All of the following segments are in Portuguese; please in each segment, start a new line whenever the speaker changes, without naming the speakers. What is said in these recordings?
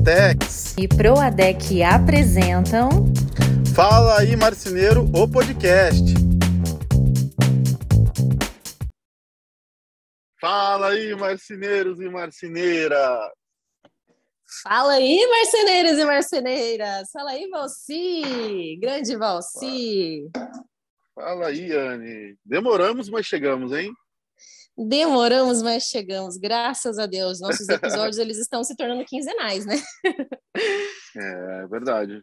Duratex
e Proadec apresentam
Fala aí Marceneiro, o podcast. Fala aí marceneiros e marceneiras.
Fala aí, marceneiros e marceneiras! Fala aí, Valci! Grande Valci!
Fala aí, Anne. Demoramos, mas chegamos, hein?
Demoramos, mas chegamos. Graças a Deus. Nossos episódios eles estão se tornando quinzenais, né?
É verdade.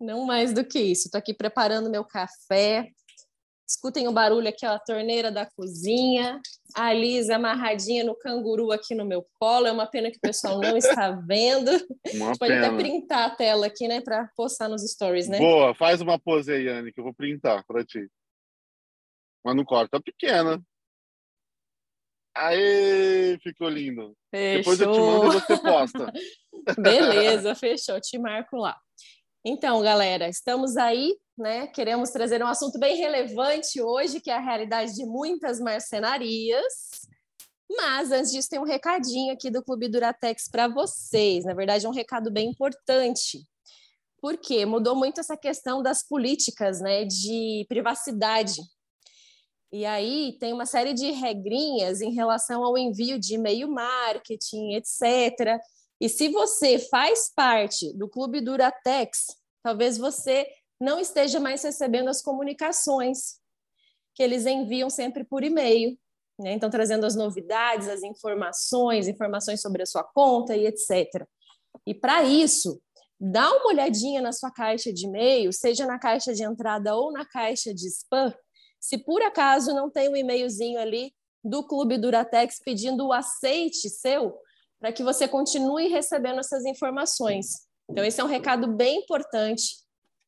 Não mais do que isso. Estou aqui preparando meu café, Escutem o barulho aqui, ó, a torneira da cozinha. A Liz amarradinha no canguru aqui no meu colo. É uma pena que o pessoal não está vendo.
Uma
pode
pena.
até printar a tela aqui, né, para postar nos stories, né?
Boa, faz uma pose aí, Anne, que eu vou printar para ti. Mas não corta pequena. Aê, ficou lindo.
Fechou.
Depois eu te mando e você posta.
Beleza, fechou. Te marco lá. Então, galera, estamos aí, né? Queremos trazer um assunto bem relevante hoje, que é a realidade de muitas marcenarias. Mas antes disso, tem um recadinho aqui do Clube Duratex para vocês. Na verdade, é um recado bem importante. Porque mudou muito essa questão das políticas, né, de privacidade. E aí tem uma série de regrinhas em relação ao envio de e-mail marketing, etc. E se você faz parte do Clube Duratex, talvez você não esteja mais recebendo as comunicações que eles enviam sempre por e-mail. Né? Então, trazendo as novidades, as informações, informações sobre a sua conta e etc. E para isso, dá uma olhadinha na sua caixa de e-mail, seja na caixa de entrada ou na caixa de spam, se por acaso não tem um e-mailzinho ali do Clube Duratex pedindo o aceite seu para que você continue recebendo essas informações. Então, esse é um recado bem importante.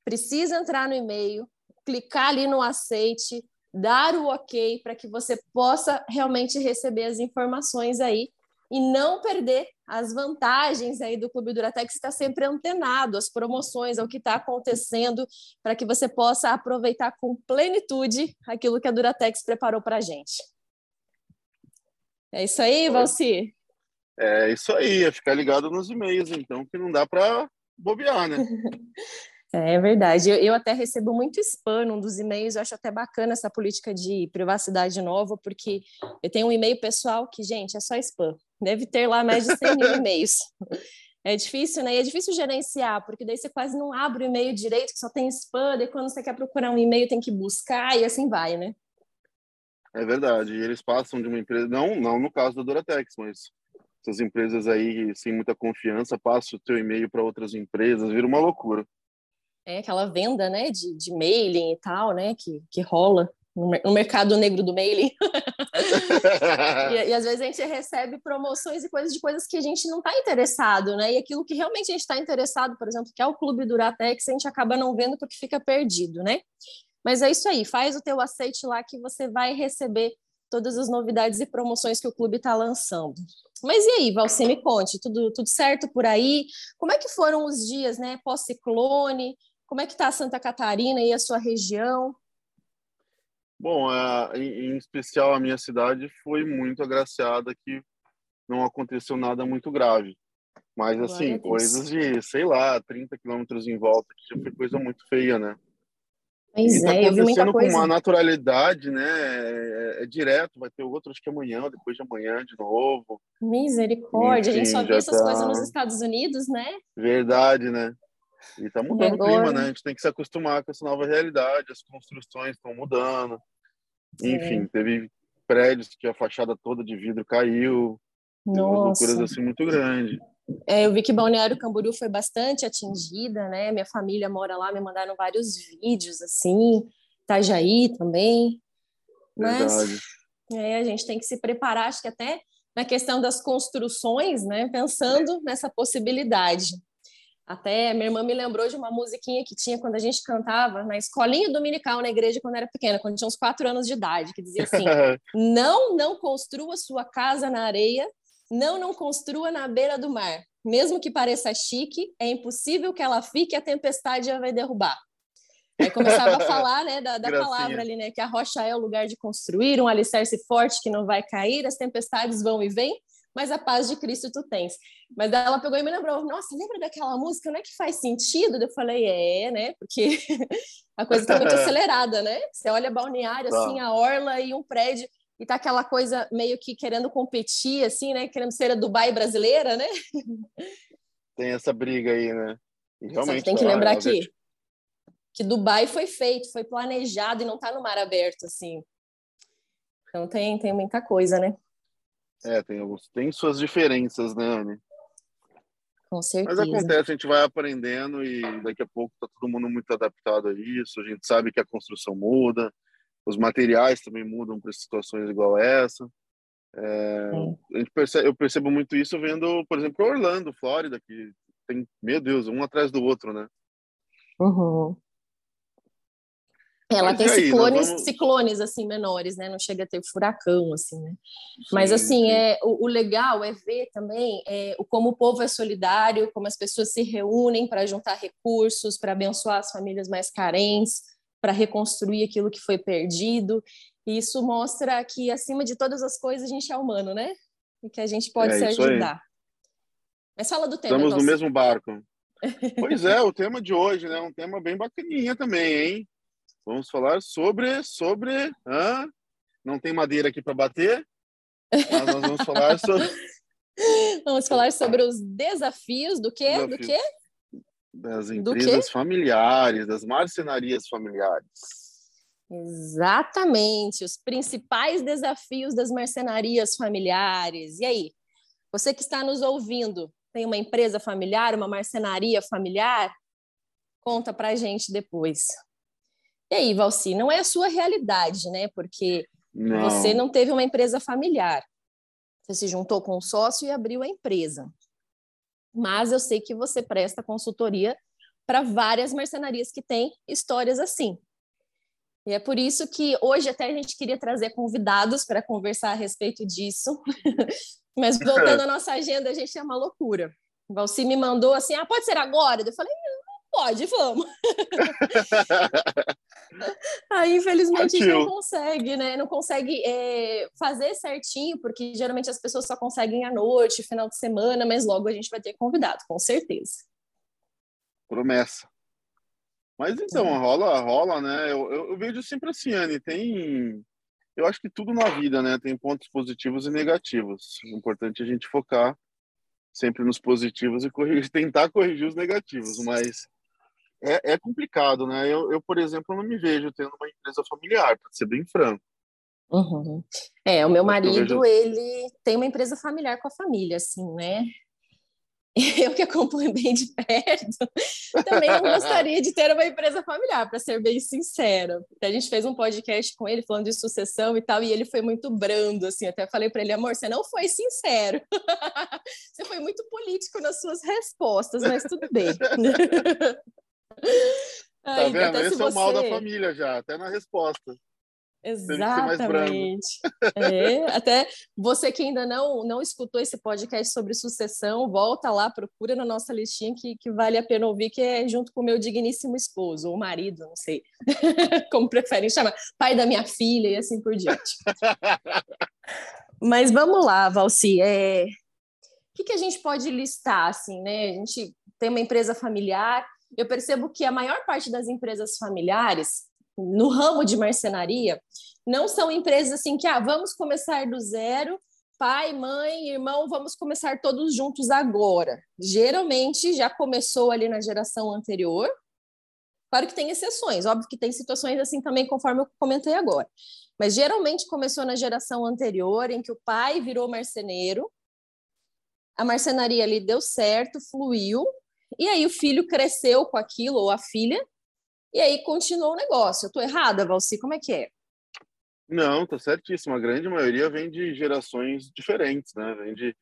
Precisa entrar no e-mail, clicar ali no aceite, dar o ok para que você possa realmente receber as informações aí e não perder as vantagens aí do Clube Duratex está sempre antenado às promoções, ao que está acontecendo, para que você possa aproveitar com plenitude aquilo que a Duratex preparou para a gente. É isso aí, Valci?
É isso aí, é ficar ligado nos e-mails, então, que não dá para bobear, né?
É verdade. Eu, eu, até recebo muito spam num dos e-mails. Eu acho até bacana essa política de privacidade nova, porque eu tenho um e-mail pessoal que, gente, é só spam. Deve ter lá mais de 100 mil e-mails. É difícil, né? E é difícil gerenciar, porque daí você quase não abre o e-mail direito, que só tem spam, daí quando você quer procurar um e-mail tem que buscar e assim vai, né?
É verdade. E eles passam de uma empresa, não, não no caso da Duratex, mas essas empresas aí sem muita confiança passam o teu e-mail para outras empresas, vira uma loucura.
É aquela venda, né, de, de mailing e tal, né, que, que rola no, mercado negro do mailing. e, e, às vezes a gente recebe promoções e coisas de coisas que a gente não está interessado, né, e aquilo que realmente a gente está interessado, por exemplo, que é o Clube Duratex, a gente acaba não vendo porque fica perdido, né. Mas é isso aí, faz o teu aceite lá que você vai receber todas as novidades e promoções que o clube está lançando. Mas e aí, Valci, me conte, tudo, tudo certo por aí? Como é que foram os dias, né, pós-ciclone? Como é que está Santa Catarina e a sua região?
Bom, em especial a minha cidade foi muito agraciada que não aconteceu nada muito grave. Mas, assim, coisas de, sei lá, 30 quilômetros em volta, que já foi coisa muito feia, né?
Pois
e tá
é, eu vi muita coisa.
com uma naturalidade, né? É, é, direto, vai ter outro, acho que amanhã, depois de amanhã de novo.
Misericórdia,
Enfim,
a gente só vê essas
tá...
coisas nos Estados Unidos, né?
Verdade, né? E tá mudando
agora...
o clima, né? A gente tem que se acostumar com essa nova realidade, as construções estão mudando. Enfim, teve prédios que a fachada toda de vidro caiu.
Nossa.
loucuras assim muito grandes.
É, eu vi que Balneário Camboriú foi bastante atingida, né? Minha família mora lá, me mandaram vários vídeos, assim, Itajaí também. Mas é, a gente tem que se preparar, acho que até na questão das construções, né? Pensando nessa possibilidade. Até minha irmã me lembrou de uma musiquinha que tinha quando a gente cantava na escolinha dominical na igreja quando era pequena, quando tinha uns quatro anos de idade, que dizia assim: Não, não construa sua casa na areia, não, não construa na beira do mar. Mesmo que pareça chique, é impossível que ela fique, a tempestade já vai derrubar. Aí começava a falar né, da, da palavra ali, né? Que a rocha é o lugar de construir, um alicerce forte que não vai cair, as tempestades vão e vêm, mas a paz de Cristo tu tens. Mas ela pegou e me lembrou, nossa, lembra daquela música, não é que faz sentido? Eu falei, é, né? Porque a coisa está muito acelerada, né? Você olha balneário, tá. assim, a orla e um prédio, e tá aquela coisa meio que querendo competir, assim, né? Querendo ser a Dubai brasileira, né?
Tem essa briga aí, né?
E realmente, tem que tá, lembrar que, que Dubai foi feito, foi planejado e não está no mar aberto, assim. Então tem, tem muita coisa, né?
É, tem, tem suas diferenças, né, Anne?
Com certeza.
Mas acontece, a gente vai aprendendo e daqui a pouco tá todo mundo muito adaptado a isso. A gente sabe que a construção muda, os materiais também mudam para situações igual essa. É, a gente percebe, eu percebo muito isso vendo, por exemplo, Orlando, Flórida, que tem, meu Deus, um atrás do outro, né?
Uhum. Ela tem aí, ciclones, vamos... ciclones assim menores, né? Não chega a ter furacão assim, né? Sim, Mas assim sim. é o, o, legal é ver também é, o como o povo é solidário, como as pessoas se reúnem para juntar recursos, para abençoar as famílias mais carentes, para reconstruir aquilo que foi perdido. E isso mostra que acima de todas as coisas a gente é humano, né? E que a gente pode é, se ajudar. Aí. Mas fala do tema.
Estamos no mesmo barco. pois é, o tema de hoje, né? Um tema bem bacaninha também, hein? Vamos falar sobre sobre ah, não tem madeira aqui para bater, mas nós vamos falar sobre
Vamos falar sobre os desafios do quê? Desafios. Do quê?
Das empresas familiares, das marcenarias familiares.
Exatamente, os principais desafios das marcenarias familiares. E aí, você que está nos ouvindo, tem uma empresa familiar, uma marcenaria familiar? Conta para a gente depois. E aí, Valci, não é a sua realidade, né? Porque não. você não teve uma empresa familiar. Você se juntou com um sócio e abriu a empresa. Mas eu sei que você presta consultoria para várias marcenarias que têm histórias assim. E é por isso que hoje até a gente queria trazer convidados para conversar a respeito disso. Mas voltando à nossa agenda, a gente é uma loucura. O Valci me mandou assim: ah, pode ser agora? Eu falei: pode, vamos. Aí, infelizmente, a gente não consegue, né? Não consegue é, fazer certinho, porque geralmente as pessoas só conseguem à noite, final de semana, mas logo a gente vai ter convidado, com certeza.
Promessa. Mas então, é. rola, rola, né? Eu, eu, eu, vejo sempre assim, Anne, tem. Eu acho que tudo na vida, né? Tem pontos positivos e negativos. O importante é a gente focar sempre nos positivos e corrigir, tentar corrigir os negativos, mas é, é complicado, né? Eu, eu, por exemplo, não me vejo tendo uma empresa familiar, para ser bem franco.
Uhum. É, o meu marido, vejo... ele tem uma empresa familiar com a família, assim, né? Eu que acompanho bem de perto, também não gostaria de ter uma empresa familiar, para ser bem sincera. A gente fez um podcast com ele falando de sucessão e tal, e ele foi muito brando, assim. Até falei para ele, amor, você não foi sincero. você foi muito político nas suas respostas, mas tudo bem.
Tá vendo? Esse você... é o mal da família já, até na resposta.
Exatamente. É, até você que ainda não, não escutou esse podcast sobre sucessão, volta lá, procura na nossa listinha que, que vale a pena ouvir, que é junto com o meu digníssimo esposo, ou marido, não sei como preferem chamar, pai da minha filha e assim por diante. Mas vamos lá, Valci. É... O que, que a gente pode listar, assim, né? A gente tem uma empresa familiar, eu percebo que a maior parte das empresas familiares, no ramo de marcenaria, não são empresas assim que, ah, vamos começar do zero, pai, mãe, irmão, vamos começar todos juntos agora. Geralmente já começou ali na geração anterior. Claro que tem exceções, óbvio que tem situações assim também, conforme eu comentei agora. Mas geralmente começou na geração anterior, em que o pai virou marceneiro, a marcenaria ali deu certo, fluiu, e aí o filho cresceu com aquilo, ou a filha, e aí continuou o negócio. Eu estou errada, Valci? Como é que é?
Não, tá certíssimo. A grande maioria vem de gerações diferentes, né? Vem de,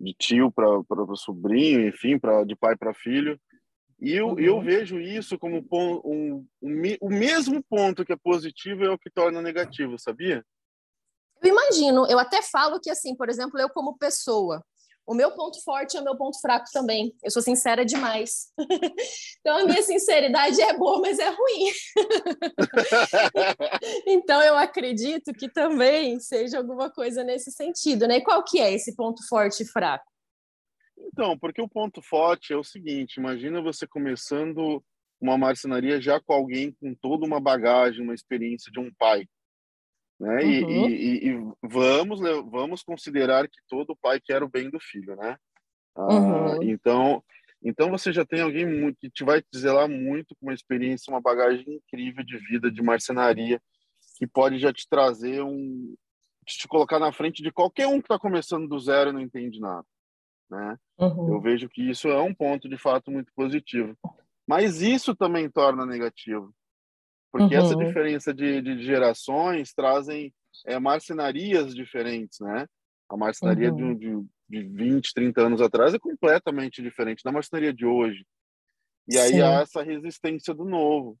de tio para sobrinho, enfim, pra, de pai para filho. E eu, uhum. eu vejo isso como um, um, o mesmo ponto que é positivo é o que torna negativo, sabia?
Eu imagino. Eu até falo que, assim, por exemplo, eu como pessoa, O meu ponto forte é o meu ponto fraco também. Eu sou sincera demais. então, a minha sinceridade é boa, mas é ruim. então, eu acredito que também seja alguma coisa nesse sentido, né? E qual que é esse ponto forte e fraco?
Então, porque o ponto forte é o seguinte: imagina você começando uma marcenaria já com alguém com toda uma bagagem, uma experiência de um pai. Né? Uhum. E, e, e, vamos, vamos considerar que todo pai quer o bem do filho, né? Ah, uhum. então, então você já tem alguém muito, que te vai dizer lá muito com uma experiência, uma bagagem incrível de vida, de marcenaria, que pode já te trazer um, te colocar na frente de qualquer um que está começando do zero e não entende nada, né? Uhum. Eu vejo que isso é um ponto de fato muito positivo. Mas isso também torna negativo, porque uhum. essa diferença de, de gerações trazem é, marcenarias diferentes, né? A marcenaria uhum. de, de, de 20, 30 anos atrás é completamente diferente da marcenaria de hoje. E aí Sim. há essa resistência do novo.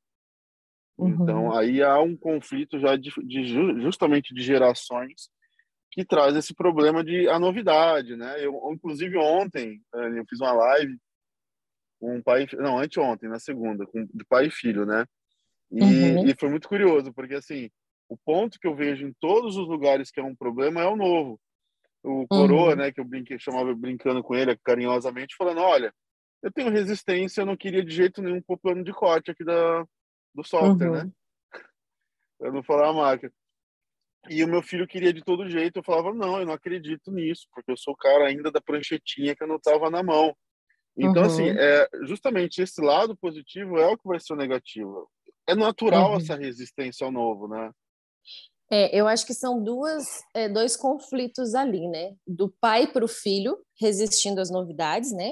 Então, uhum. Então, aí há um conflito já de, de, justamente de gerações que traz esse problema de a novidade, né? Eu, inclusive, ontem, eu fiz uma live com um pai... Não, anteontem, na segunda, com, de pai e filho, né? E, uhum. e foi muito curioso, porque assim, o ponto que eu vejo em todos os lugares que é um problema é o novo. O coroa, uhum. né, que eu brinquei, chamava brincando com ele carinhosamente, falando: Olha, eu tenho resistência, eu não queria de jeito nenhum pôr plano de corte aqui da, do software, uhum. né? Eu não falar a marca. E o meu filho queria de todo jeito, eu falava: Não, eu não acredito nisso, porque eu sou o cara ainda da pranchetinha que eu não tava na mão. Então, assim, uhum. é, justamente esse lado positivo é o que vai ser o negativo é natural uhum. essa resistência ao novo, né?
É, eu acho que são duas, é, dois conflitos ali, né? Do pai para o filho resistindo às novidades, né?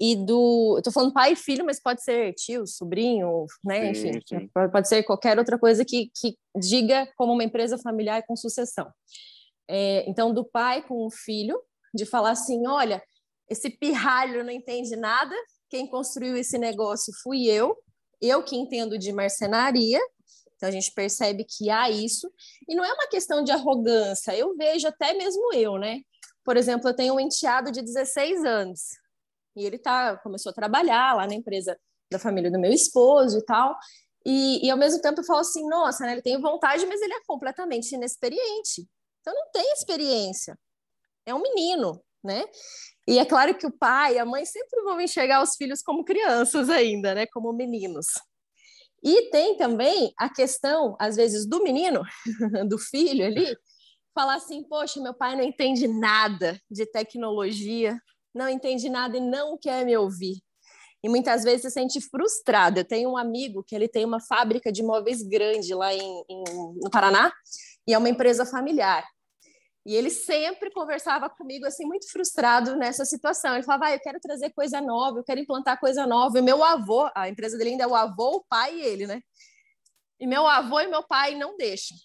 E do. Eu tô falando pai e filho, mas pode ser tio, sobrinho, né? Sim, Enfim, sim. pode ser qualquer outra coisa que, que diga como uma empresa familiar com sucessão. É, então, do pai com o filho, de falar assim: olha, esse pirralho não entende nada, quem construiu esse negócio fui eu, eu que entendo de marcenaria, então a gente percebe que há isso, e não é uma questão de arrogância, eu vejo até mesmo eu, né? Por exemplo, eu tenho um enteado de 16 anos, e ele tá, começou a trabalhar lá na empresa da família do meu esposo e tal, e, e ao mesmo tempo eu falo assim, nossa, né, ele tem vontade, mas ele é completamente inexperiente, então não tem experiência, é um menino, né? E é claro que o pai e a mãe sempre vão enxergar os filhos como crianças ainda, né? Como meninos. E tem também a questão, às vezes, do menino, do filho ali, falar assim: poxa, meu pai não entende nada de tecnologia, não entende nada e não quer me ouvir. E muitas vezes se sente frustrado. Eu tenho um amigo que ele tem uma fábrica de móveis grande lá em, em no Paraná, e é uma empresa familiar. E ele sempre conversava comigo assim muito frustrado nessa situação. Ele falava: ah, "Eu quero trazer coisa nova, eu quero implantar coisa nova". E meu avô, a empresa dele ainda é o avô, o pai e ele, né? E meu avô e meu pai não deixam.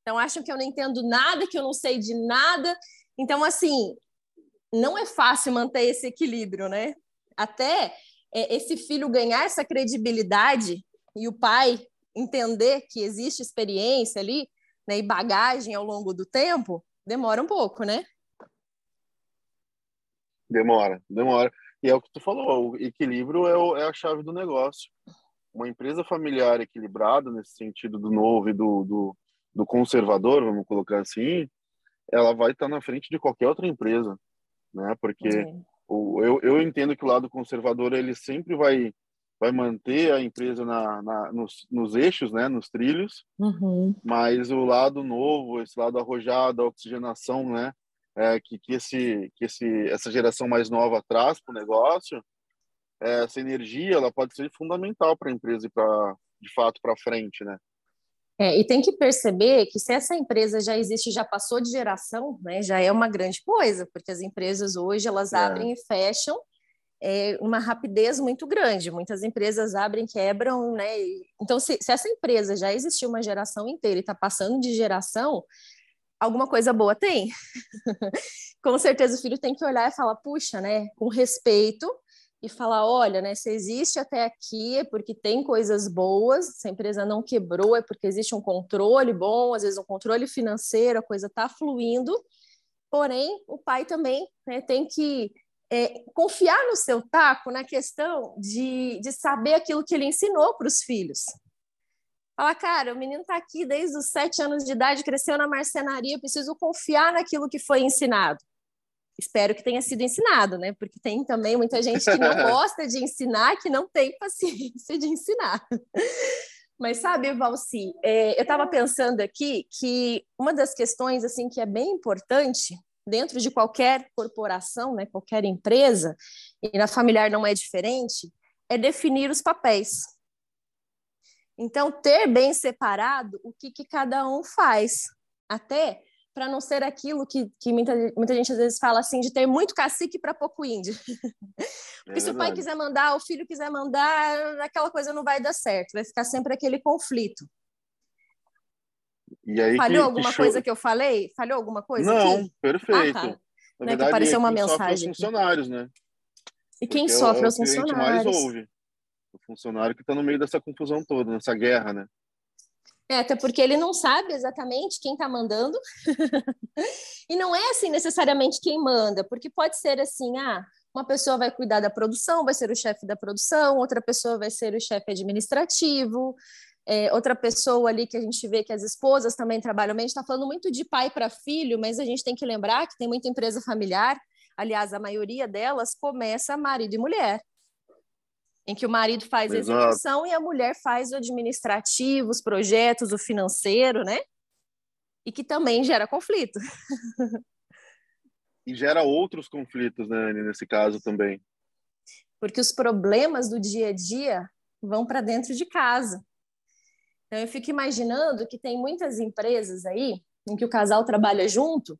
Então acham que eu não entendo nada, que eu não sei de nada. Então assim, não é fácil manter esse equilíbrio, né? Até é, esse filho ganhar essa credibilidade e o pai entender que existe experiência ali, né, e bagagem ao longo do tempo, demora um pouco, né?
Demora, demora. E é o que tu falou, o equilíbrio é, o, é a chave do negócio. Uma empresa familiar equilibrada, nesse sentido do novo e do, do, do conservador, vamos colocar assim, ela vai estar na frente de qualquer outra empresa, né? Porque o, eu, eu entendo que o lado conservador ele sempre vai vai manter a empresa na, na nos, nos, eixos, né, nos trilhos, uhum. mas o lado novo, esse lado arrojado, a oxigenação, né, é, que, que, esse, que esse, essa geração mais nova traz para o negócio, é, essa energia ela pode ser fundamental para a empresa ir para de fato para frente, né?
É, e tem que perceber que se essa empresa já existe, já passou de geração, né, já é uma grande coisa, porque as empresas hoje elas é. abrem e fecham é, uma rapidez muito grande. Muitas empresas abrem, quebram, né? Então, se, se essa empresa já existiu uma geração inteira e está passando de geração, alguma coisa boa tem. com certeza o filho tem que olhar e falar, puxa, né? Com respeito e falar, olha, né? Se existe até aqui é porque tem coisas boas. Se a empresa não quebrou é porque existe um controle bom, às vezes um controle financeiro, a coisa está fluindo Porém, o pai também né, tem que é, confiar no seu taco na questão de, de saber aquilo que ele ensinou para os filhos. Fala, cara, o menino está aqui desde os sete anos de idade, cresceu na marcenaria, preciso confiar naquilo que foi ensinado. Espero que tenha sido ensinado, né? Porque tem também muita gente que não gosta de ensinar, que não tem paciência de ensinar. Mas sabe, Valci, é, eu estava pensando aqui que uma das questões assim que é bem importante dentro de qualquer corporação, né, qualquer empresa, e na familiar não é diferente, é definir os papéis. Então, ter bem separado o que, que cada um faz, até para não ser aquilo que, que muita, muita gente às vezes fala assim, de ter muito cacique para pouco índio. Porque é se o pai quiser mandar, o filho quiser mandar, aquela coisa não vai dar certo, vai ficar sempre aquele conflito. Falhou que, alguma que coisa que eu falei? Falhou alguma coisa?
Não,
aqui?
perfeito. Ah, tá.
Na né, verdade, apareceu uma mensagem.
Os funcionários, né?
E quem Porque sofre é os funcionários? mais ouve.
O funcionário que está no meio dessa confusão toda, nessa guerra, né?
É, até porque ele não sabe exatamente quem está mandando. e não é assim necessariamente quem manda, porque pode ser assim, ah, uma pessoa vai cuidar da produção, vai ser o chefe da produção, outra pessoa vai ser o chefe administrativo, é, outra pessoa ali que a gente vê que as esposas também trabalham bem. A gente está falando muito de pai para filho, mas a gente tem que lembrar que tem muita empresa familiar. Aliás, a maioria delas começa marido e mulher, em que o marido faz a execução e a mulher faz o administrativo, os projetos, o financeiro, né? E que também gera conflito.
e gera outros conflitos, né, Anny, nesse caso também.
Porque os problemas do dia a dia vão para dentro de casa. Então, eu fico imaginando que tem muitas empresas aí em que o casal trabalha junto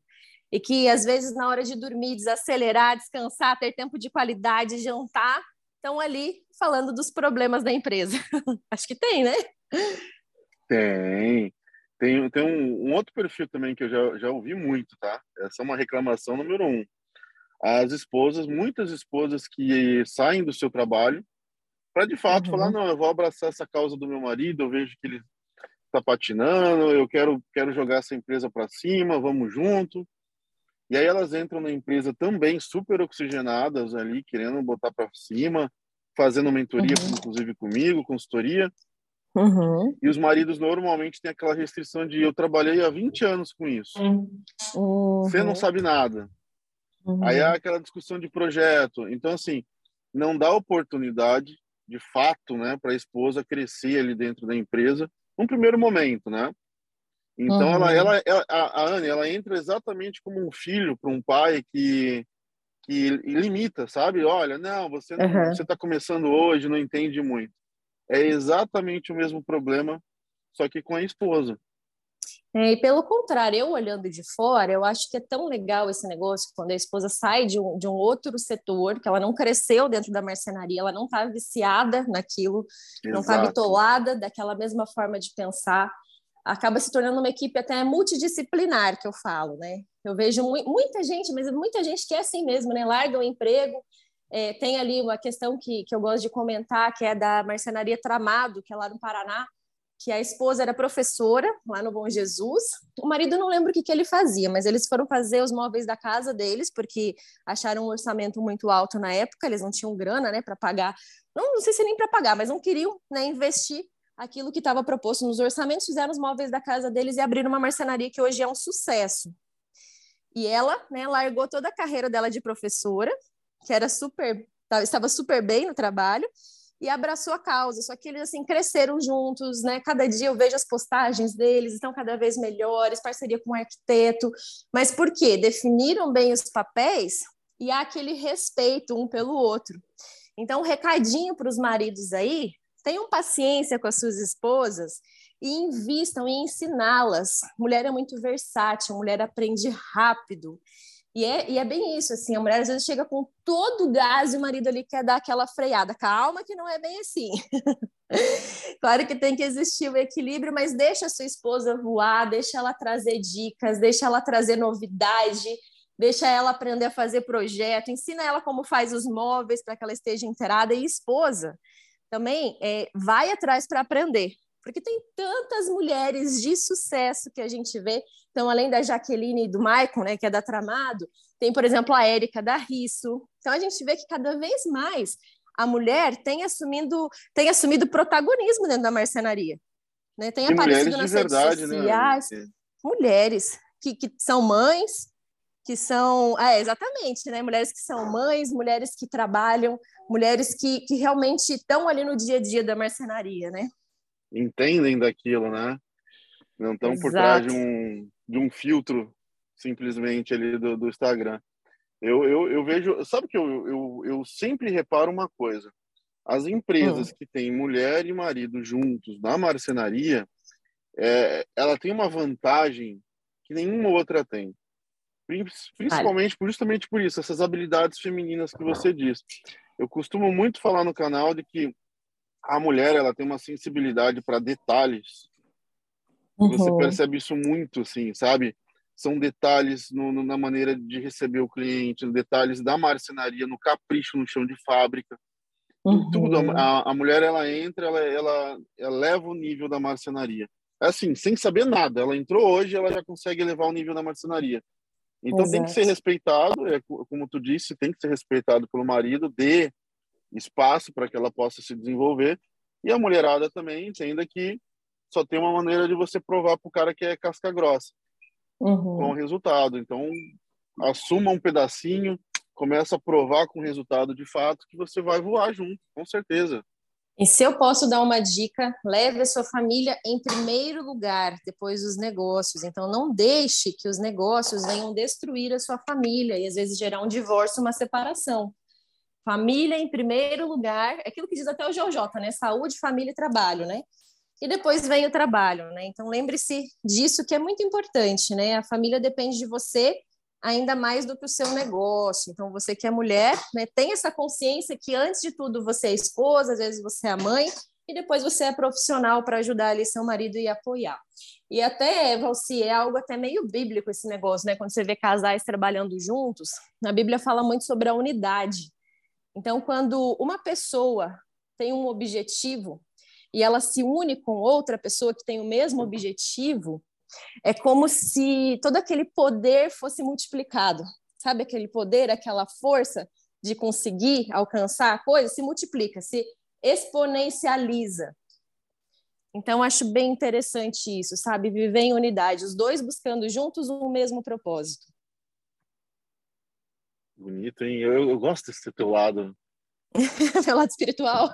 e que, às vezes, na hora de dormir, desacelerar, descansar, ter tempo de qualidade, jantar, estão ali falando dos problemas da empresa. Acho que tem, né?
Tem. Tem, tem um, um, outro perfil também que eu já, já ouvi muito, tá? Essa é uma reclamação número um. As esposas, muitas esposas que saem do seu trabalho para de fato uhum. falar não, eu vou abraçar essa causa do meu marido, eu vejo que ele está patinando, eu quero quero jogar essa empresa para cima, vamos junto. E aí elas entram na empresa também super oxigenadas ali, querendo botar para cima, fazendo mentoria, uhum. inclusive comigo, consultoria.
Uhum.
E os maridos normalmente têm aquela restrição de eu trabalhei há 20 anos com isso. Uhum. Você não sabe nada. Aí há aquela discussão de projeto. Então, assim, não dá oportunidade de fato, né, para a esposa crescer ali dentro da empresa, num primeiro momento, né? Então uhum. ela, ela, ela, a, Anne, ela entra exatamente como um filho para um pai que que limita, sabe? Olha, não, você não, uhum. você está começando hoje, não entende muito. É exatamente o mesmo problema, só que com a esposa.
É, e pelo contrário, eu olhando de fora, eu acho que é tão legal esse negócio quando a esposa sai de um, de um outro setor, que ela não cresceu dentro da marcenaria, ela não está viciada naquilo, tá Exato. não está bitolada daquela mesma forma de pensar, acaba se tornando uma equipe até multidisciplinar, que eu falo, né? Eu vejo mu muita gente, mas muita gente que é assim mesmo, né? Larga o emprego, é, tem ali uma questão que, que eu gosto de comentar, que é da marcenaria Tramado, que é lá no Paraná, que a esposa era professora lá no Bom Jesus. O marido não lembro o que, que ele fazia, mas eles foram fazer os móveis da casa deles, porque acharam um orçamento muito alto na época, eles não tinham grana né, para pagar, não, não sei se nem para pagar, mas não queriam né, investir aquilo que estava proposto nos orçamentos, fizeram os móveis da casa deles e abriram uma marcenaria que hoje é um sucesso. E ela né, largou toda a carreira dela de professora, que era super, estava super bem no trabalho, e abraçou a causa. Só que eles assim cresceram juntos, né? Cada dia eu vejo as postagens deles, estão cada vez melhores, parceria com o arquiteto. Mas por quê? Definiram bem os papéis e há aquele respeito um pelo outro. Então, um recadinho para os maridos aí: tenham paciência com as suas esposas e invistam em ensiná-las. Mulher é muito versátil, mulher aprende rápido. E é, e é bem isso, assim, a mulher às vezes chega com todo o gás e o marido ali quer dar aquela freada. Calma que não é bem assim. claro que tem que existir o equilíbrio, mas deixa a sua esposa voar, deixa ela trazer dicas, deixa ela trazer novidade, deixa ela aprender a fazer projeto, ensina ela como faz os móveis para que ela esteja inteirada. E esposa também é, vai atrás para aprender, porque tem tantas mulheres de sucesso que a gente vê Então, além da Jaqueline e do Maicon, né, que é da Tramado, tem, por exemplo, a Érica da Risso. Então, a gente vê que cada vez mais a mulher tem assumindo, tem assumido protagonismo dentro da marcenaria. Né? Tem e aparecido nas verdade, redes né, sociais. Né? Mulheres que, que são mães, que são. É, exatamente, né? Mulheres que são mães, mulheres que trabalham, mulheres que, que realmente estão ali no dia a dia da marcenaria, né?
Entendem daquilo, né? Não estão por trás de um, de um filtro simplesmente ali do, do Instagram. Eu, eu, eu vejo, sabe que eu, eu, eu sempre reparo uma coisa: as empresas hum. que têm mulher e marido juntos na marcenaria, é, ela tem uma vantagem que nenhuma outra tem. Principalmente vale. justamente por isso, essas habilidades femininas que você diz. Eu costumo muito falar no canal de que a mulher ela tem uma sensibilidade para detalhes. Uhum. Você percebe isso muito, assim, sabe? São detalhes no, no, na maneira de receber o cliente, detalhes da marcenaria, no capricho no chão de fábrica. Uhum. Em tudo, a, a, mulher ela entra, ela, ela, ela leva o nível da marcenaria. É assim, sem saber nada. Ela entrou hoje, ela já consegue elevar o nível da marcenaria. Então Exato. tem que ser respeitado, é, como tu disse, tem que ser respeitado pelo marido, dê espaço para que ela possa se desenvolver. E a mulherada também entenda que só tem uma maneira de você provar para o cara que é casca grossa uhum. com o resultado. Então, assuma um pedacinho, começa a provar com o resultado de fato que você vai voar junto, com certeza.
E se eu posso dar uma dica, leve a sua família em primeiro lugar, depois os negócios. Então, não deixe que os negócios venham destruir a sua família e às vezes gerar um divórcio, uma separação. Família em primeiro lugar, é aquilo que diz até o GeoJ, né? Saúde, família e trabalho, né? E depois vem o trabalho, né? Então, lembre-se disso que é muito importante, né? A família depende de você ainda mais do que o seu negócio. Então, você que é mulher, né, tem essa consciência que antes de tudo você é esposa, às vezes você é mãe, e depois você é profissional para ajudar ali seu marido e apoiar. E até, Valci, é algo até meio bíblico esse negócio, né? Quando você vê casais trabalhando juntos, a Bíblia fala muito sobre a unidade. Então, quando uma pessoa tem um objetivo e ela se une com outra pessoa que tem o mesmo objetivo, é como se todo aquele poder fosse multiplicado. Sabe aquele poder, aquela força de conseguir alcançar a coisa se multiplica, se exponencializa. Então, acho bem interessante isso, sabe? Viver em unidade, os dois buscando juntos o mesmo propósito.
Bonito, hein? Eu, eu gosto desse teu lado.
Meu lado espiritual.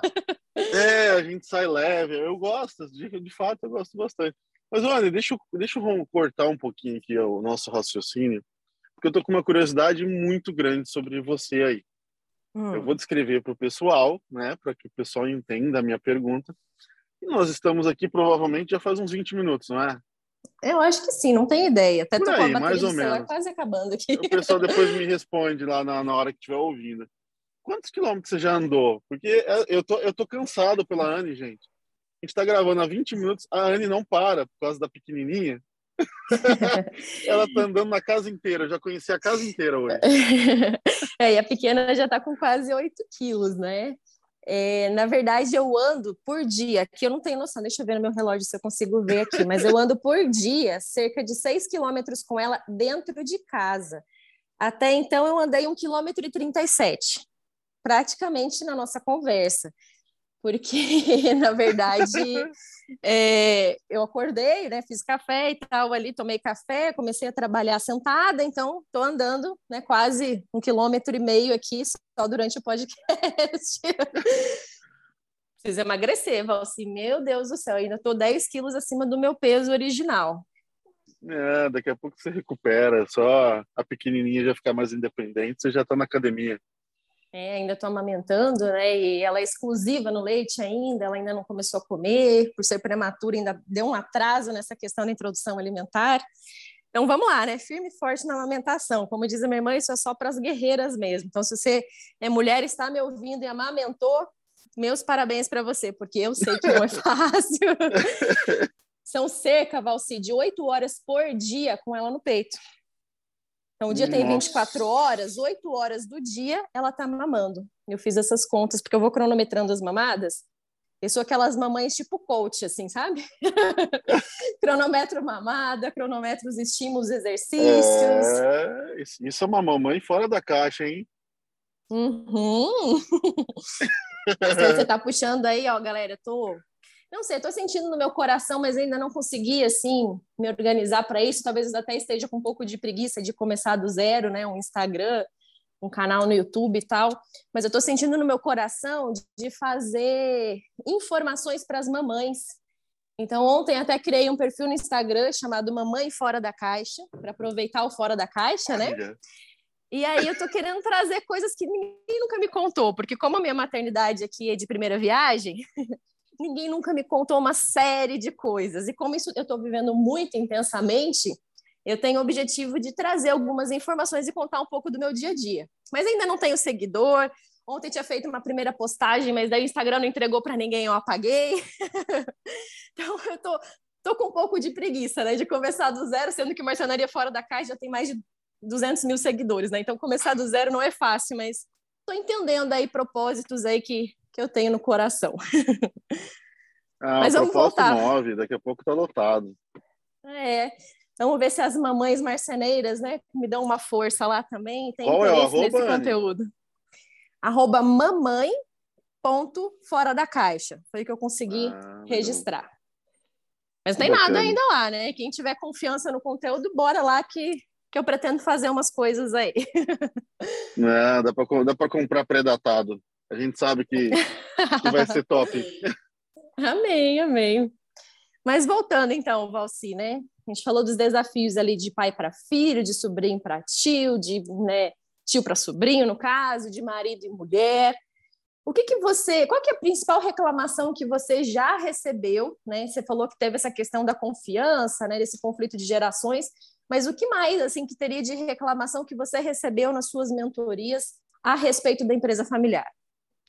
é, a gente sai leve. Eu gosto, de, de fato, eu gosto bastante. Mas olha, deixa eu, deixa eu cortar um pouquinho aqui o nosso raciocínio, porque eu tô com uma curiosidade muito grande sobre você aí. Hum. Eu vou descrever para o pessoal, né, para que o pessoal entenda a minha pergunta. E nós estamos aqui provavelmente já faz uns 20 minutos, não é?
Eu acho que sim, não tenho ideia. Até
Por
tô
aí, com a mais ou menos.
quase acabando aqui.
O pessoal depois me responde lá na, na hora que estiver ouvindo. Quantos quilômetros você já andou? Porque é, eu tô, eu tô cansado pela Anne, gente. A gente está gravando há 20 minutos, a Anne não para por causa da pequenininha. ela tá andando na casa inteira, eu já conheci a casa inteira hoje.
é, e a pequena já está com quase 8 quilos, né? É, na verdade, eu ando por dia, que eu não tenho noção, deixa eu ver no meu relógio se eu consigo ver aqui, mas eu ando por dia cerca de 6 quilômetros com ela dentro de casa. Até então, eu andei 1 quilômetro e 37, praticamente na nossa conversa porque na verdade é, eu acordei, né, fiz café e tal ali, tomei café, comecei a trabalhar sentada, então estou andando, né, quase um quilômetro e meio aqui só durante o podcast. Preciso emagrecer, Valci, meu Deus do céu, ainda estou 10 quilos acima do meu peso original.
É, daqui a pouco você recupera, só a pequenininha já ficar mais independente, você já está na academia.
É, ainda estou amamentando, né? E ela é exclusiva no leite ainda, ela ainda não começou a comer, por ser prematura, ainda deu um atraso nessa questão da introdução alimentar. Então vamos lá, né? Firme e forte na amamentação. Como diz a minha irmã, isso é só para as guerreiras mesmo. Então, se você é mulher, está me ouvindo e amamentou, meus parabéns para você, porque eu sei que não é fácil. São cerca, Valci, de oito horas por dia com ela no peito. Então, o dia Nossa. tem 24 horas, 8 horas do dia ela tá mamando. Eu fiz essas contas, porque eu vou cronometrando as mamadas. Eu sou aquelas mamães tipo coach, assim, sabe? cronômetro mamada, cronômetro os estímulos, exercícios.
É, isso é uma mamãe fora da caixa, hein?
Uhum. Você tá puxando aí, ó, galera, eu tô não sei, estou sentindo no meu coração, mas ainda não consegui assim me organizar para isso. Talvez eu até esteja com um pouco de preguiça de começar do zero, né? Um Instagram, um canal no YouTube e tal. Mas eu estou sentindo no meu coração de fazer informações para as mamães. Então ontem até criei um perfil no Instagram chamado Mamãe Fora da Caixa para aproveitar o fora da caixa, né? E aí eu tô querendo trazer coisas que ninguém nunca me contou, porque como a minha maternidade aqui é de primeira viagem, ninguém nunca me contou uma série de coisas. E como isso eu estou vivendo muito intensamente, eu tenho o objetivo de trazer algumas informações e contar um pouco do meu dia a dia. Mas ainda não tenho seguidor. Ontem tinha feito uma primeira postagem, mas daí o Instagram não entregou para ninguém, eu apaguei. então eu tô, tô com um pouco de preguiça, né, de começar do zero, sendo que Marcenaria Fora da Caixa já tem mais de 200 mil seguidores, né? Então começar do zero não é fácil, mas estou entendendo aí propósitos aí que que eu tenho no coração.
Ah, Mas vamos voltar. 9, daqui a pouco está lotado.
É. Vamos ver se as mamães marceneiras, né, me dão uma força lá também. Tem
Qual
interesse
é o
nesse
arroba,
conteúdo. Arroba mamãe ponto fora da caixa. Foi que eu consegui ah, registrar. Mas não tem nada ainda lá, né? Quem tiver confiança no conteúdo, bora lá que, que eu pretendo fazer umas coisas aí.
Não, dá para comprar pré-datado. A gente sabe que, que vai ser top.
amém, amém. Mas voltando então, Valci, né? A gente falou dos desafios ali de pai para filho, de sobrinho para tio, de né, tio para sobrinho, no caso, de marido e mulher. O que, que você, qual que é a principal reclamação que você já recebeu, né? Você falou que teve essa questão da confiança, né, desse conflito de gerações, mas o que mais assim que teria de reclamação que você recebeu nas suas mentorias a respeito da empresa familiar?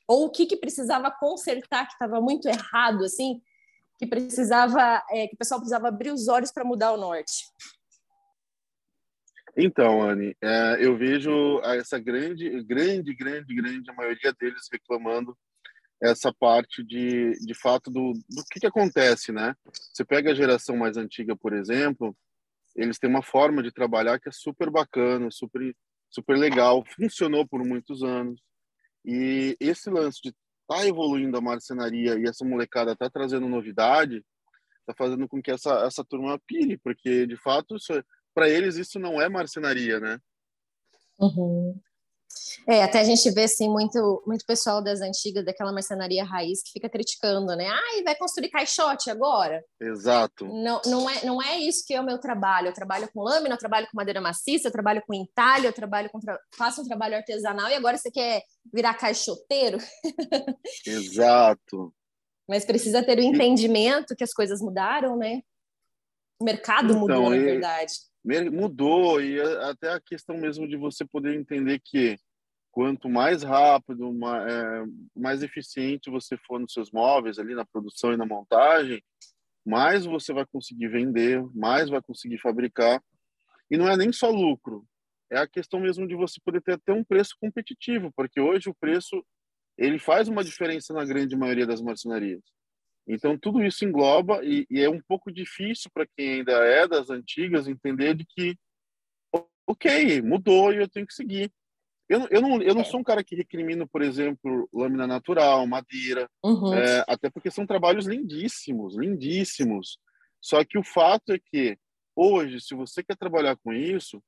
Ou o que, que precisava consertar que estava muito errado, assim, que precisava, é, que o pessoal precisava abrir os olhos para mudar o norte?
Então, Anne, é, eu vejo essa grande, grande, grande, grande maioria deles reclamando essa parte de, de fato do, do que, que acontece, né? Você pega a geração mais antiga, por exemplo, eles têm uma forma de trabalhar que é super bacana, super, super legal, funcionou por muitos anos. E esse lance de tá evoluindo a marcenaria e essa molecada tá trazendo novidade, tá fazendo com que essa essa turma pire, porque de fato para eles isso não é marcenaria, né?
Uhum. É, até a gente vê assim muito muito pessoal das antigas daquela marcenaria raiz que fica criticando, né? Ai, vai construir caixote agora?
Exato.
Não, não é não é isso que é o meu trabalho. Eu trabalho com lâmina, eu trabalho com madeira maciça, eu trabalho com entalho, eu trabalho com tra... faço um trabalho artesanal e agora você quer virar caixoteiro?
Exato.
Mas precisa ter o entendimento que as coisas mudaram, né? O mercado então, mudou, na verdade
mudou e até a questão mesmo de você poder entender que quanto mais rápido, mais, é, mais eficiente você for nos seus móveis ali na produção e na montagem, mais você vai conseguir vender, mais vai conseguir fabricar. E não é nem só lucro, é a questão mesmo de você poder ter até um preço competitivo, porque hoje o preço ele faz uma diferença na grande maioria das marcenarias. Então, tudo isso engloba e, e é um pouco difícil para quem ainda é das antigas entender de que, ok, mudou e eu tenho que seguir. Eu, eu, não, eu não é. sou um cara que recrimina, por exemplo, lâmina natural, madeira, uhum. é, até porque são trabalhos lindíssimos, lindíssimos. Só que o fato é que, hoje, se você quer trabalhar com isso,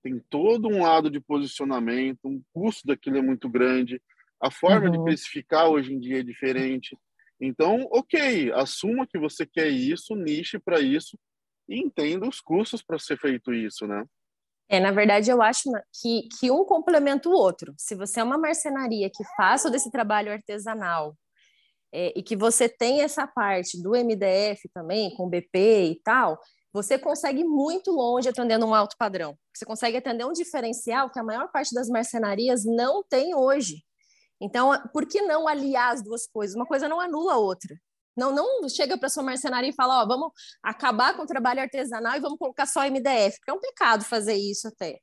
tem todo um lado de posicionamento, um custo daquilo é muito grande, a forma uhum. de precificar hoje em dia é diferente. Então, ok, assuma que você quer isso, niche para isso e entenda os custos para ser feito isso, né?
É, na verdade, eu acho que, que um complementa o outro. Se você é uma marcenaria que faça desse trabalho artesanal é, e que você tem essa parte do MDF também, com BP e tal, você consegue muito longe atendendo um alto padrão. Você consegue atender um diferencial que a maior parte das marcenarias não tem hoje. Então, por que não aliar as duas coisas? Uma coisa não anula a outra. Não, não chega para sua marcenaria e fala, ó, vamos acabar com o trabalho artesanal e vamos colocar só MDF, porque é um pecado fazer isso até.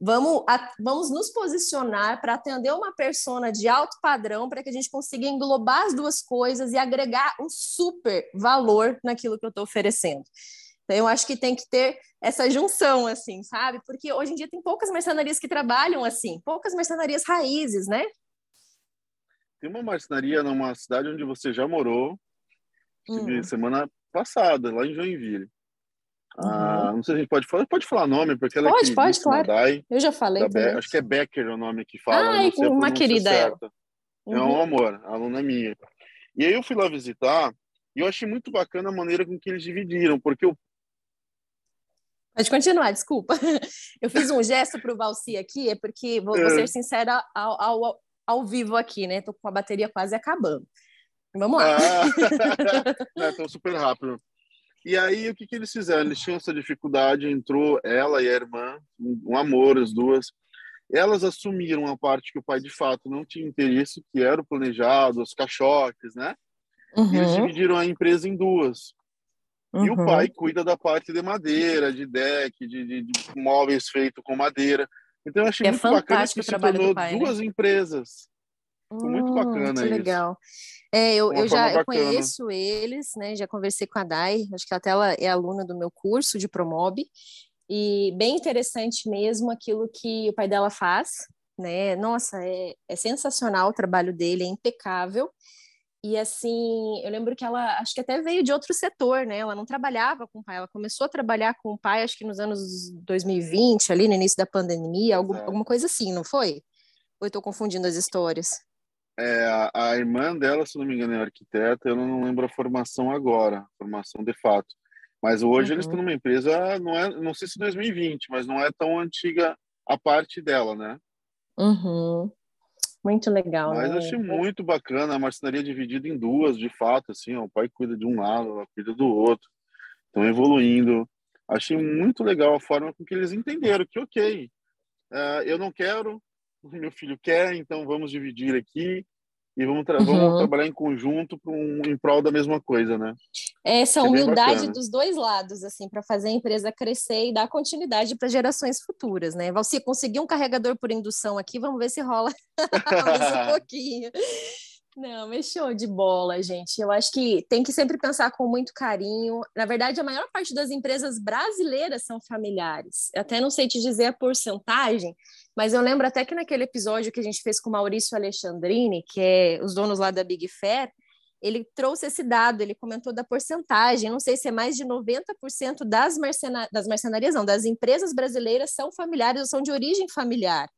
Vamos, a, vamos nos posicionar para atender uma persona de alto padrão para que a gente consiga englobar as duas coisas e agregar um super valor naquilo que eu estou oferecendo. Então, eu acho que tem que ter essa junção, assim, sabe? Porque hoje em dia tem poucas mercenarias que trabalham assim, poucas mercenarias raízes, né?
Tem uma marcenaria numa cidade onde você já morou, hum. semana passada, lá em Joinville. Uhum. Ah, não sei se a gente pode falar, pode falar nome, porque ela
pode,
é
Pode, claro. Dai, eu já falei.
Be... Acho que é Becker o nome que fala.
Ai, uma querida ela.
Uhum. É um uhum. amor, aluna minha. E aí eu fui lá visitar e eu achei muito bacana a maneira com que eles dividiram, porque o
Pode continuar, desculpa. Eu fiz um gesto para o Valci aqui, é porque, vou, vou, ser é. sincera, ao, ao, ao vivo aqui, né? Tô com a bateria quase acabando. Vamos lá.
Ah, é, super rápido. E aí, o que, que eles fizeram? Eles tinham essa dificuldade, entrou ela e a irmã, um amor, as duas. Elas assumiram a parte que o pai, de fato, não tinha interesse, que era o planejado, os caixotes, né? Uhum. Eles dividiram a empresa em duas. Uhum. E o uhum. pai cuida da parte de madeira, de deck, de, de, de móveis feitos com madeira. Então eu achei é muito bacana que se tornou pai, né? duas né? empresas. Muito hum, bacana
isso. legal. É, eu, eu já eu conheço eles, né? Já conversei com a Dai, acho que até ela é aluna do meu curso de Promob. E bem interessante mesmo aquilo que o pai dela faz, né? Nossa, é, é sensacional o trabalho dele, é impecável. E assim, eu lembro que ela, acho que até veio de outro setor, né? Ela não trabalhava com o pai, ela começou a trabalhar com o pai, acho que nos anos 2020, ali no início da pandemia, algum, alguma coisa assim, não foi? Ou eu estou confundindo as histórias?
É, a, irmã dela, se não me engano, é arquiteta, eu não lembro a formação agora, formação de fato. Mas hoje uhum. eles estão numa empresa, não é, não sei se 2020, mas não é tão antiga a parte dela, né?
Uhum. Muito legal.
Mas né? achei muito bacana a marcenaria dividida em duas, de fato, assim, ó, o pai cuida de um lado, ela cuida do outro, estão evoluindo. Achei muito legal a forma com que eles entenderam que, ok, uh, eu não quero, meu filho quer, então vamos dividir aqui e vamos, tra uhum. vamos trabalhar em conjunto um, em prol da mesma coisa, né?
Essa é humildade dos dois lados, assim, para fazer a empresa crescer e dar continuidade para gerações futuras, né? Valci, conseguir um carregador por indução aqui, vamos ver se rola mais um pouquinho. Não, mas show de bola, gente. Eu acho que tem que sempre pensar com muito carinho. Na verdade, a maior parte das empresas brasileiras são familiares. Eu até não sei te dizer a porcentagem, mas eu lembro até que naquele episódio que a gente fez com o Maurício Alexandrini, que é os donos lá da Big Fair, ele trouxe esse dado, ele comentou da porcentagem, não sei se é mais de 90% das, mercena das mercenarias, não, das empresas brasileiras são familiares ou são de origem familiar.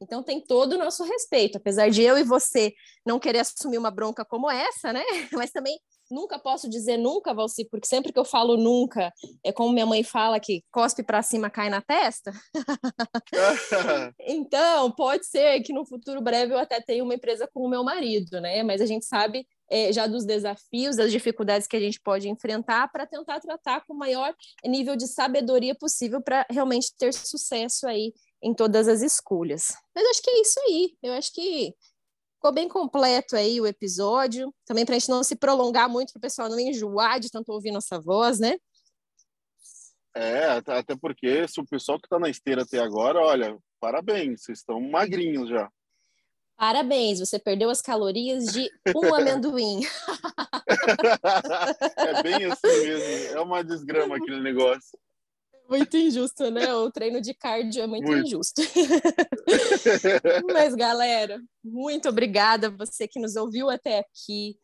Então tem todo o nosso respeito, apesar de eu e você não querer assumir uma bronca como essa, né? Mas também nunca posso dizer nunca, Valci, porque sempre que eu falo nunca, é como minha mãe fala que cospe para cima cai na testa. então, pode ser que no futuro breve eu até tenha uma empresa com o meu marido, né? Mas a gente sabe é, já dos desafios, das dificuldades que a gente pode enfrentar para tentar tratar com o maior nível de sabedoria possível para realmente ter sucesso aí em todas as escolhas. Mas acho que é isso aí. Eu acho que ficou bem completo aí o episódio. Também para a gente não se prolongar muito, para o pessoal não enjoar de tanto ouvir nossa voz, né?
É, até porque se o pessoal que está na esteira até agora, olha, parabéns, vocês estão magrinhos já.
Parabéns, você perdeu as calorias de um amendoim.
é bem assim mesmo, é uma desgrama aquele negócio.
Muito injusto, né? O treino de cardio é muito, muito. injusto. Mas, galera, muito obrigada você que nos ouviu até aqui.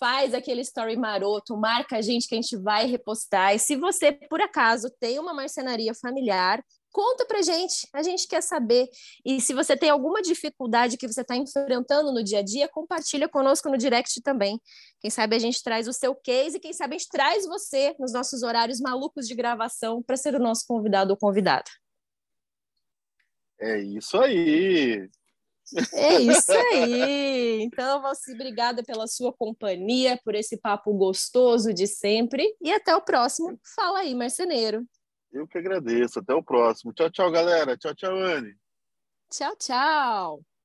Faz aquele story maroto, marca a gente que a gente vai repostar. E se você, por acaso, tem uma marcenaria familiar, Conta pra gente, a gente quer saber. E se você tem alguma dificuldade que você está enfrentando no dia a dia, compartilha conosco no direct também. Quem sabe a gente traz o seu case, quem sabe a gente traz você nos nossos horários malucos de gravação para ser o nosso convidado ou convidada.
É isso aí.
É isso aí. Então, Valci, obrigada pela sua companhia, por esse papo gostoso de sempre. E até o próximo. Fala aí, marceneiro.
Eu que agradeço. Até o próximo. Tchau, tchau, galera. Tchau, tchau, Anne.
Tchau, tchau.